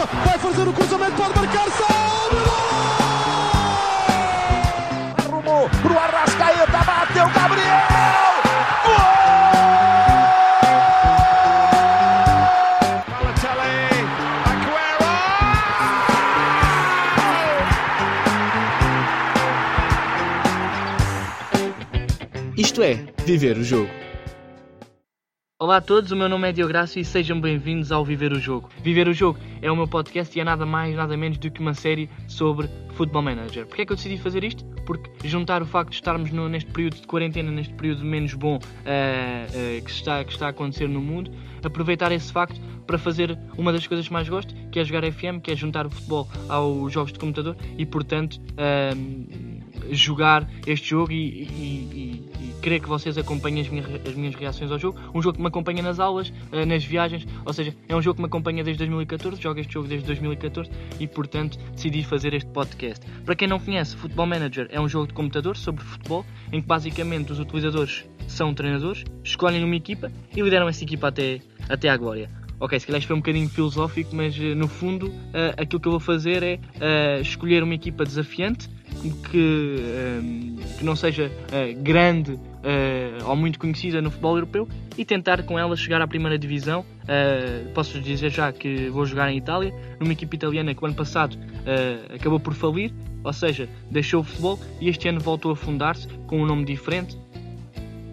Rafa, vai fazer o cruzamento, pode marcar, salve! Arrumou pro Arrascaeta, bateu Gabriel! Isto é, viver o jogo. Olá a todos, o meu nome é Diográcio e sejam bem-vindos ao Viver o Jogo. Viver o Jogo é o meu podcast e é nada mais, nada menos do que uma série sobre Football Manager. Porquê é que eu decidi fazer isto? Porque juntar o facto de estarmos no- neste período de quarentena, neste período menos bom eh, eh, que, está, que está a acontecer no mundo, aproveitar esse facto para fazer uma das coisas que mais gosto, que é jogar FM, que é juntar o futebol aos jogos de computador e, portanto, ehm, jogar este jogo e, e- e- e querer que vocês acompanhem as minhas, as minhas reações ao jogo. Um jogo que me acompanha nas aulas, eh, nas viagens, ou seja, é um jogo que me acompanha desde 2014, jogo este jogo desde 2014 e, portanto, decidi fazer este podcast. Para quem não conhece, Football Manager é um jogo de computador sobre futebol, em que basicamente os utilizadores são treinadores, escolhem uma equipa e lideram essa equipa até, até à glória. Ok, se calhar isto foi um bocadinho filosófico, mas eh, no fundo eh, aquilo que eu vou fazer é eh, escolher uma equipa desafiante que, eh, que não seja eh, grande eh, ou muito conhecida no futebol europeu e tentar com ela chegar à primeira divisão. Eh, posso dizer já que vou jogar em Itália, numa equipa italiana que o ano passado acabou por falir, ou seja, deixou o futebol e este ano voltou a fundar-se com um nome diferente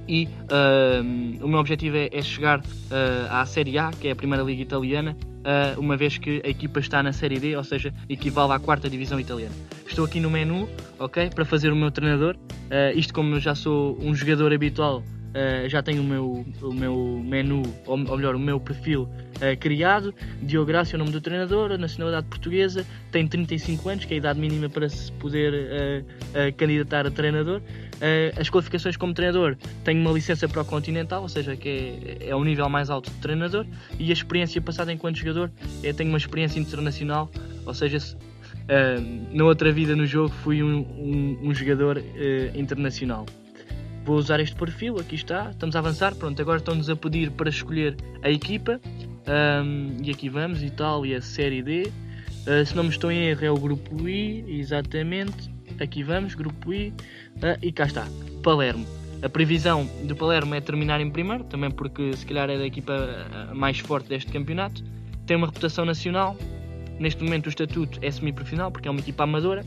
e ahm, o meu objetivo é, é chegar ah, à Série A, que é a primeira liga italiana, ah, uma vez que a equipa está na Série D, ou seja, equivale à quarta divisão italiana. Estou aqui no menu, ok, para fazer o meu treinador. Ah, isto como eu já sou um jogador habitual, ah, já tenho o meu, o meu menu, ou, ou melhor, o meu perfil ah, criado. Diográcio é o nome do treinador, nacionalidade portuguesa, tem 35 anos, que é a idade mínima para se poder ah, candidatar a treinador. Uh, as qualificações como treinador tenho uma licença para o Continental, ou seja, que é, é o nível mais alto de treinador, e a experiência passada enquanto jogador é tenho uma experiência internacional, ou seja, se, uh, na outra vida no jogo fui um, um- um jogador uh, internacional. Vou usar este perfil, aqui está, estamos a avançar, pronto, agora estão-nos a pedir para escolher a equipa, um, e aqui vamos, Itália, Série D, Uh, se não me estou em erro é o grupo I, exatamente, aqui vamos, grupo I, ah, e cá está, Palermo. A previsão do Palermo é terminar em primeiro, também porque se calhar é da equipa ah, mais forte deste campeonato. Tem uma reputação nacional. Neste momento o estatuto é semi-profissional porque é uma equipa amadora.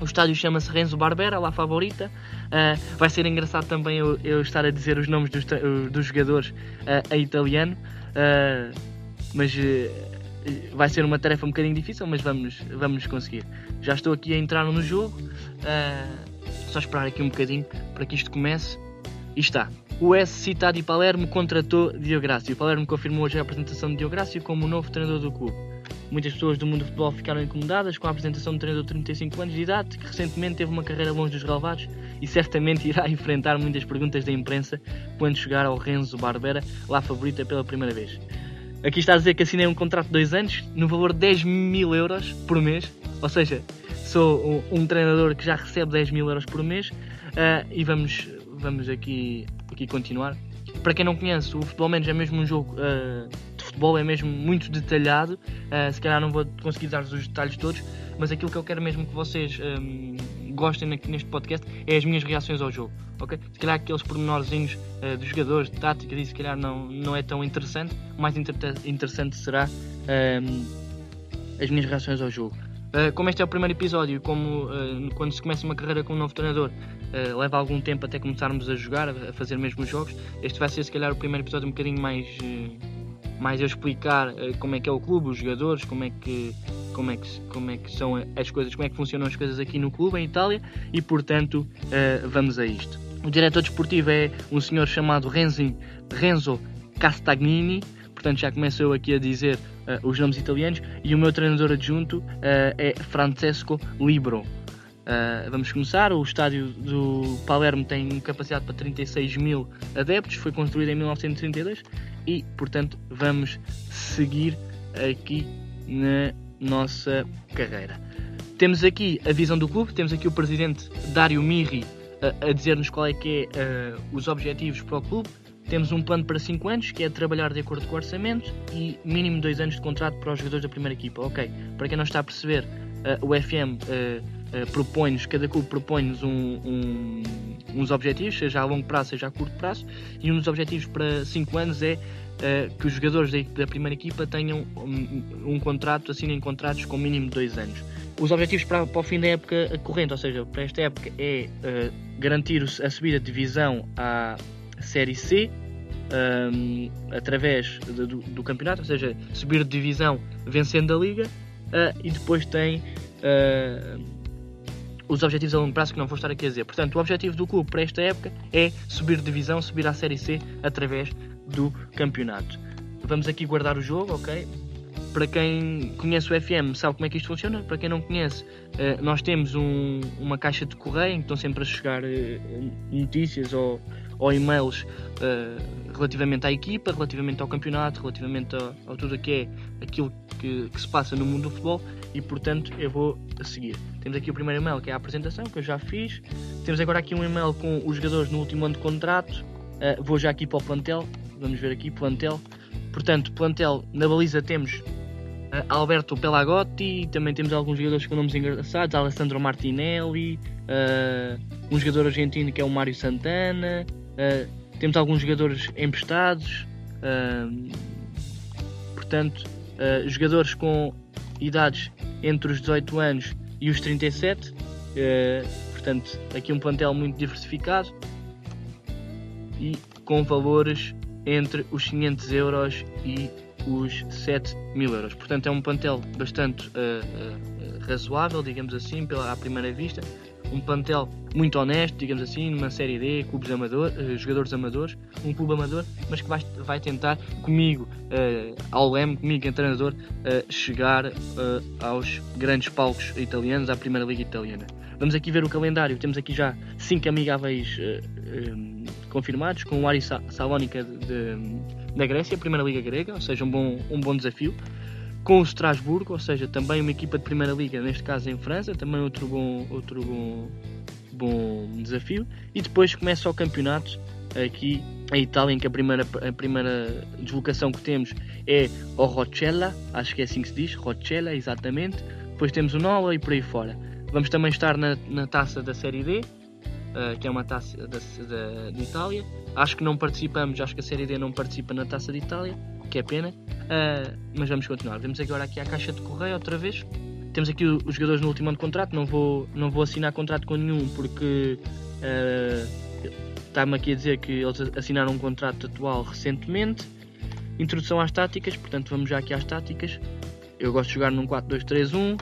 O estádio chama-se Renzo Barbera, lá favorita. Ah, vai ser engraçado também eu, eu estar a dizer os nomes dos, dos jogadores ah, a italiano. Ah, mas vai ser uma tarefa um bocadinho difícil, mas vamos, vamos conseguir. Já estou aqui a entrar no jogo. só esperar aqui um bocadinho para que isto comece. E está. O S citado e Palermo contratou Diográcio. Palermo confirmou hoje a apresentação de Diográcio como novo treinador do clube. Muitas pessoas do mundo do futebol ficaram incomodadas com a apresentação do treinador de 35 anos de idade, que recentemente teve uma carreira longe dos relevados e certamente irá enfrentar muitas perguntas da imprensa quando chegar ao Renzo Barbera, lá favorita pela primeira vez. Aqui está a dizer que assinei um contrato de dois anos no valor de 10 mil euros por mês, ou seja, sou um, treinador que já recebe 10 mil euros por mês ah, e vamos, vamos aqui, aqui continuar. Para quem não conhece, o Futebol Menos é mesmo um jogo de futebol, é mesmo muito detalhado. Ah, se calhar não vou conseguir dar-vos os detalhes todos, mas aquilo que eu quero mesmo que vocês ahm, gostem aqui neste podcast é as minhas reações ao jogo. ok? Se calhar aqueles pormenorzinhos ah, dos jogadores, de tática, e se calhar não, não é tão interessante. O mais inter- interessante será ahm, as minhas reações ao jogo. Uh, como este é o primeiro episódio, como uh, quando se começa uma carreira com um novo treinador, uh, leva algum tempo até começarmos a jogar, a fazer mesmo os jogos. Este vai ser se calhar o primeiro episódio um bocadinho mais, uh, mais a explicar uh, como é que é o clube, os jogadores, como é que como é que como é que são as coisas, como é que funcionam as coisas aqui no clube em Itália e portanto uh, vamos a isto. O diretor desportivo é um senhor chamado Renzi, Renzo Castagnini, portanto já começo eu aqui a dizer uh, os nomes italianos, e o meu treinador adjunto é Francesco Libro. Uh, vamos começar. O estádio do Palermo tem capacidade para 36 mil adeptos, foi construído em 1932 e, portanto, vamos seguir aqui na nossa carreira. Temos aqui a visão do clube, temos aqui o presidente Dário Mirri a, a dizer-nos qual é que é uh, os objetivos para o clube. temos um plano para 5 anos, que é trabalhar de acordo com o orçamento, e mínimo 2 anos de contrato para os jogadores da primeira equipa. Ok, para quem não está a perceber, uh, o FM uh, uh, propõe-nos, cada clube propõe-nos um, um, uns objetivos, seja a longo prazo, seja a curto prazo, e um dos objetivos para 5 anos é que os jogadores da, da, primeira equipa tenham um, um contrato, assinem contratos com mínimo 2 anos. Os objetivos para, para, o fim da época corrente, ou seja, para esta época, é garantir a subida de divisão à Série C um, através do, do, campeonato, ou seja, subir de divisão vencendo a liga uh, e depois tem uh, os objetivos a longo prazo que não vou estar aqui a dizer. Portanto, o objetivo do clube para esta época é subir divisão, subir à Série C através do campeonato. Vamos aqui guardar o jogo, ok? Para quem conhece o FM sabe como é que isto funciona. Para quem não conhece, uh, nós temos um, uma caixa de correio em que estão sempre a chegar notícias ou ou e-mails uh, relativamente à equipa, relativamente ao campeonato, relativamente a, a tudo o que é aquilo que, que, se passa no mundo do futebol e portanto eu vou seguir. Temos aqui o primeiro e-mail que é a apresentação que eu já fiz. Temos agora aqui um e-mail com os jogadores no último ano de contrato. Uh, vou já aqui para o plantel. Vamos ver aqui plantel. Portanto, plantel na baliza temos uh, Alberto Pelagotti, também temos alguns jogadores com nomes engraçados, Alessandro Martinelli, uh, um jogador argentino que é o Mário Santana, Uh, temos alguns jogadores emprestados, uh, portanto, uh, jogadores com idades entre os 18 anos e os 37, portanto, aqui um plantel muito diversificado e com valores entre os 500 euros e os 7 mil euros. Portanto, é um plantel bastante razoável, digamos assim, pela à primeira vista um plantel muito honesto, digamos assim, numa série D, clubes amador, uh, jogadores amadores, um clube amador, mas que vai, vai tentar comigo, uh, ao leme, comigo, treinador, uh, chegar aos grandes palcos italianos, à Primeira Liga Italiana. Vamos aqui ver o calendário, temos aqui já cinco amigáveis um, confirmados, com o Ari Salónica de, da Grécia, Primeira Liga Grega, ou seja, um bom, um bom desafio com o Strasbourg, ou seja, também uma equipa de primeira liga, neste caso em França, também outro bom, outro bom, bom desafio. E depois começa o campeonato aqui em Itália, em que a primeira, a primeira deslocação que temos é o Roccella, acho que é assim que se diz, Roccella, exatamente. Depois temos o Nola e por aí fora. Vamos também estar na, na taça da Série D, uh, que é uma taça da, da, de Itália. Acho que não participamos, acho que a Série D não participa na taça de Itália que é pena. Uh, mas vamos continuar. Vamos agora aqui à caixa de correio outra vez. Temos aqui os jogadores no último ano de contrato. Não vou, não vou assinar contrato com nenhum porque está-me aqui a dizer que eles assinaram um contrato atual recentemente. Introdução às táticas, portanto vamos já aqui às táticas. Eu gosto de jogar num 4-2-3-1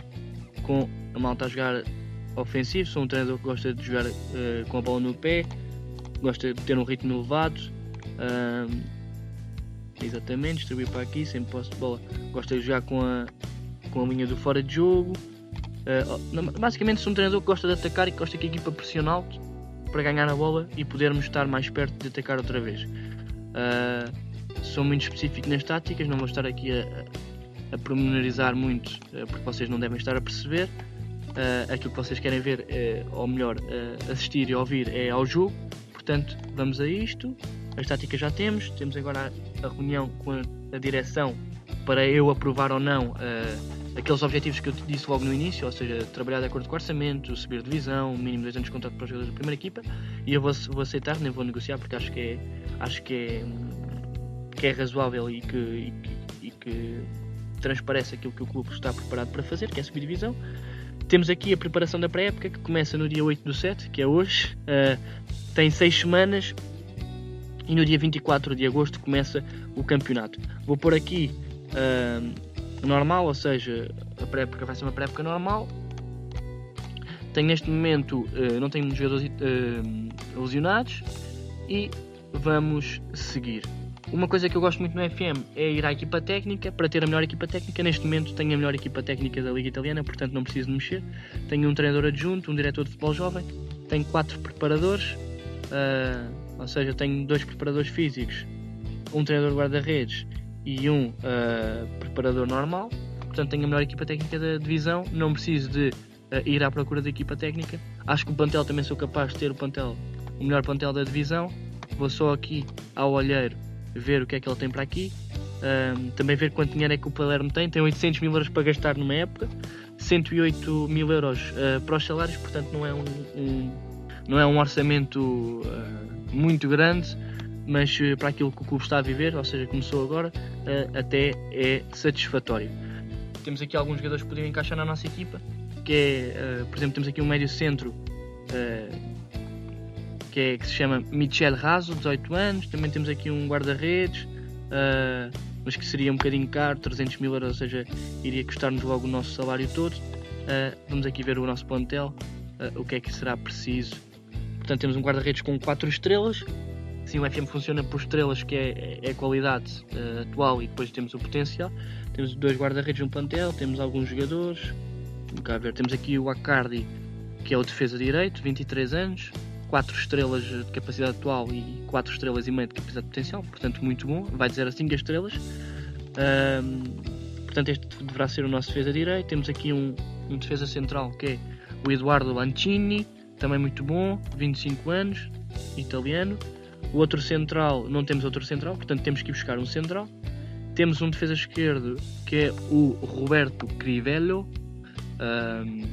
com a malta a jogar ofensivo. Sou um treinador que gosta de jogar uh, com a bola no pé, gosta de ter um ritmo elevado. Uh, Exatamente, distribuir para aqui, sem posse de bola. Gosta de jogar com a, com a linha do fora de jogo. Uh, basicamente sou um treinador que gosta de atacar e que gosta que a equipa pressione alto para ganhar a bola e podermos estar mais perto de atacar outra vez. Uh, sou muito específico nas táticas, não vou estar aqui a, a, a promenorizar muito uh, porque vocês não devem estar a perceber. Uh, aquilo que vocês querem ver, é, ou melhor, assistir e ouvir é ao jogo. Portanto, vamos a isto. As táticas já temos, temos agora a, reunião com a, a, direção para eu aprovar ou não uh, aqueles objetivos que eu disse logo no início, ou seja, trabalhar de acordo com o orçamento, subir divisão, mínimo dois anos de contrato para os jogadores da primeira equipa, e eu vou, vou, aceitar, nem vou negociar porque acho que é, acho que é, que é razoável e que, e que, e que transparece aquilo que o clube está preparado para fazer, que é subir divisão. Temos aqui a preparação da pré-época que começa no dia 8 do 7, que é hoje. Uh, tem 6 semanas, e no dia 24 de agosto começa o campeonato. Vou pôr aqui uh, normal, ou seja, a pré-época vai ser uma pré-época normal. Tenho neste momento, uh, não tenho jogadores uh, lesionados e vamos seguir. Uma coisa que eu gosto muito no FM é ir à equipa técnica para ter a melhor equipa técnica. Neste momento tenho a melhor equipa técnica da Liga Italiana, portanto não preciso mexer. Tenho um treinador adjunto, um diretor de futebol jovem, tenho quatro preparadores. Uh, ou seja, tenho dois preparadores físicos, um treinador guarda-redes e um uh, preparador normal. Portanto, tenho a melhor equipa técnica da divisão. Não preciso de uh, ir à procura da equipa técnica. Acho que o plantel também sou capaz de ter o plantel, o melhor plantel da divisão. vou só aqui ao olheiro ver o que é que ele tem para aqui. Um, também ver quanto dinheiro é que o Palermo tem. Tem 800 mil euros para gastar numa época, 108 mil euros uh, para os salários, portanto não é um, um não é um orçamento uh, muito grande, mas uh, para aquilo que o clube está a viver, ou seja, começou agora, até é satisfatório. Temos aqui alguns jogadores que podiam encaixar na nossa equipa, que é, por exemplo, temos aqui um médio centro que, é, que se chama Michel Raso, 18 anos. Também temos aqui um guarda-redes, mas que seria um bocadinho caro, 300 mil euros, ou seja, iria custar-nos logo o nosso salário todo. Vamos aqui ver o nosso plantel, o que é que será preciso. Portanto, temos um guarda-redes com 4 estrelas. Sim, o FM funciona por estrelas, que é, é a qualidade atual, e depois temos o potencial. Temos dois guarda-redes no plantel, temos alguns jogadores. Cá ver, temos aqui o Acardi, que é o defesa direito, 23 anos. 4 estrelas de capacidade atual e 4 estrelas e meia de capacidade potencial, portanto muito bom, vai 0 a 5 estrelas. Portanto este deverá ser o nosso defesa direito. Temos aqui um, um defesa central que é o Eduardo Lancini, também muito bom, 25 anos, italiano. O outro central, não temos outro central, portanto temos que ir buscar um central. Temos um defesa esquerdo que é o Roberto Crivello. Um,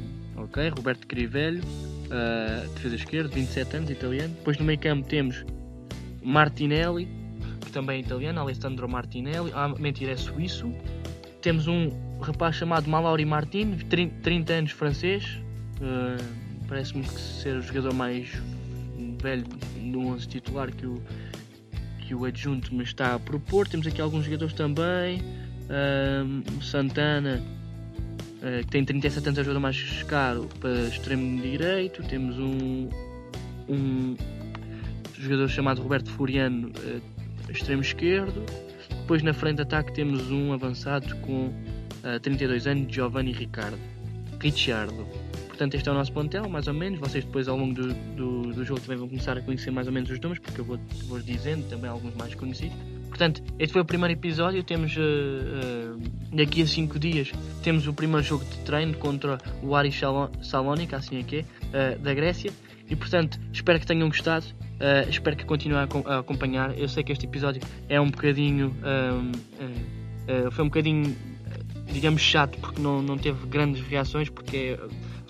ok, Roberto Crivello uh, defesa esquerda, 27 anos, italiano. Depois no meio campo temos Martinelli, que também é italiano, Alessandro Martinelli. Ah, mentira, é suíço. Temos um rapaz chamado Malauri Martin, 30 anos, francês. Uh, Parece-me ser o jogador mais velho no 11 titular que o, que o adjunto me está a propor. Temos aqui alguns jogadores também. Uh, Santana uh, que tem 37 anos, é o jogador mais caro para extremo direito. Temos um, um jogador chamado Roberto Furiano, uh, extremo esquerdo. Depois na frente de ataque temos um avançado com uh, eh, 32 anos, Giovanni Ricardo. Ricciardo. Portanto, este é o nosso plantel, mais ou menos. Vocês depois ao longo do, do, do jogo também vão começar a conhecer mais ou menos os nomes, porque eu vou, vou dizendo também alguns mais conhecidos. Portanto, este foi o primeiro episódio. Temos uh, uh, daqui a 5 dias temos o primeiro jogo de treino contra o Aris Salónica, assim é que é, uh, da Grécia. E portanto, espero que tenham gostado. espero que continuem a, acompanhar. Eu sei que este episódio é um bocadinho. foi um bocadinho, digamos, chato porque não, não teve grandes reações. Porque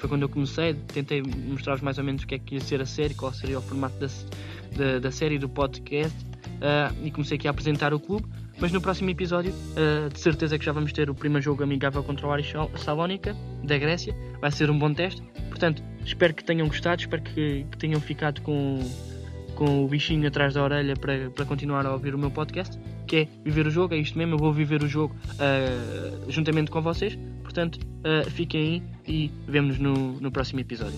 foi quando eu comecei. Tentei mostrar-vos mais ou menos o que é que ia ser a série, qual seria o formato da, da, da série do podcast uh, e comecei aqui a apresentar o clube. Mas no próximo episódio, uh, de certeza que já vamos ter o primeiro jogo amigável contra o Aris Salónica, da Grécia. Vai ser um bom teste. Portanto, espero que tenham gostado, espero que, que tenham ficado com, com o bichinho atrás da orelha para, para continuar a ouvir o meu podcast, que é viver o jogo. É isto mesmo, eu vou viver o jogo uh, juntamente com vocês. Portanto, uh, fiquem aí e vemo-nos no, no próximo episódio.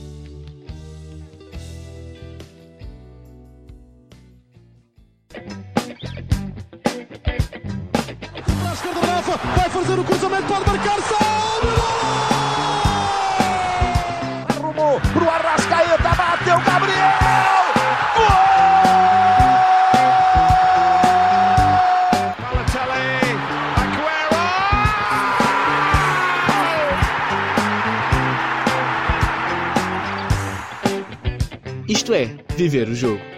vai fazer o cruzamento, pode marcar salve! Viver o jogo.